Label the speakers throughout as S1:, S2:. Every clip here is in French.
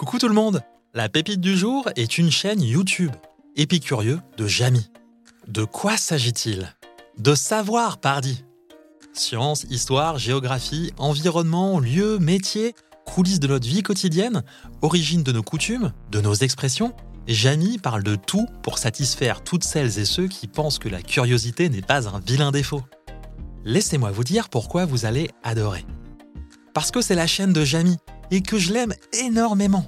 S1: Coucou tout le monde La pépite du jour est une chaîne YouTube, Épicurieux de Jamy. De quoi s'agit-il? De savoir, pardi Science, histoire, géographie, environnement, lieux, métiers, coulisses de notre vie quotidienne, origine de nos coutumes, de nos expressions, Jamy parle de tout pour satisfaire toutes celles et ceux qui pensent que la curiosité n'est pas un vilain défaut. Laissez-moi vous dire pourquoi vous allez adorer. Parce que c'est la chaîne de Jamy et que je l'aime énormément.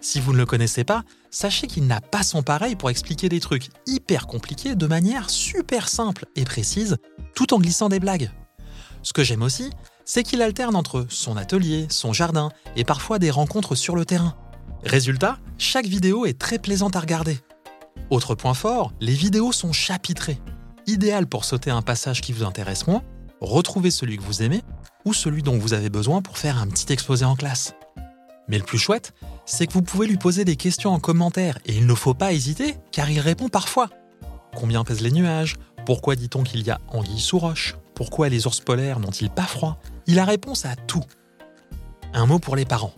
S1: Si vous ne le connaissez pas, sachez qu'il n'a pas son pareil pour expliquer des trucs hyper compliqués de manière super simple et précise, tout en glissant des blagues. Ce que j'aime aussi, c'est qu'il alterne entre son atelier, son jardin et parfois des rencontres sur le terrain. Résultat, chaque vidéo est très plaisante à regarder. Autre point fort, les vidéos sont chapitrées. Idéal pour sauter un passage qui vous intéresse moins, retrouver celui que vous aimez ou celui dont vous avez besoin pour faire un petit exposé en classe. Mais le plus chouette, c'est que vous pouvez lui poser des questions en commentaire et il ne faut pas hésiter car il répond parfois. Combien pèsent les nuages? Pourquoi dit-on qu'il y a anguille sous roche? Pourquoi les ours polaires n'ont-ils pas froid? Il a réponse à tout. Un mot pour les parents.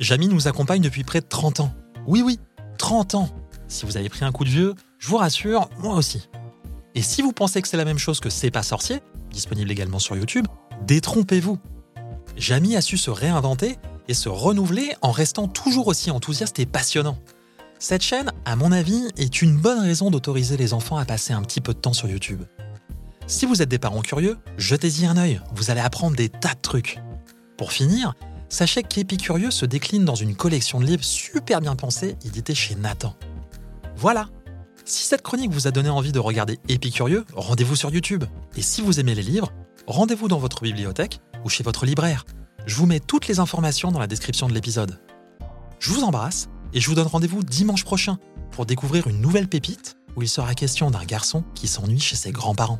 S1: Jamy nous accompagne depuis près de 30 ans. Oui, oui, 30 ans. Si vous avez pris un coup de vieux, je vous rassure, moi aussi. Et si vous pensez que c'est la même chose que C'est pas sorcier, disponible également sur YouTube, détrompez-vous. Jamy a su se réinventer et se renouveler en restant toujours aussi enthousiaste et passionnant. Cette chaîne, à mon avis, est une bonne raison d'autoriser les enfants à passer un petit peu de temps sur YouTube. Si vous êtes des parents curieux, jetez-y un œil, vous allez apprendre des tas de trucs. Pour finir, sachez qu'Épicurieux se décline dans une collection de livres super bien pensés, édités chez Nathan. Voilà Si cette chronique vous a donné envie de regarder Épicurieux, rendez-vous sur YouTube. Et si vous aimez les livres, rendez-vous dans votre bibliothèque ou chez votre libraire. Je vous mets toutes les informations dans la description de l'épisode. Je vous embrasse et je vous donne rendez-vous dimanche prochain pour découvrir une nouvelle pépite où il sera question d'un garçon qui s'ennuie chez ses grands-parents.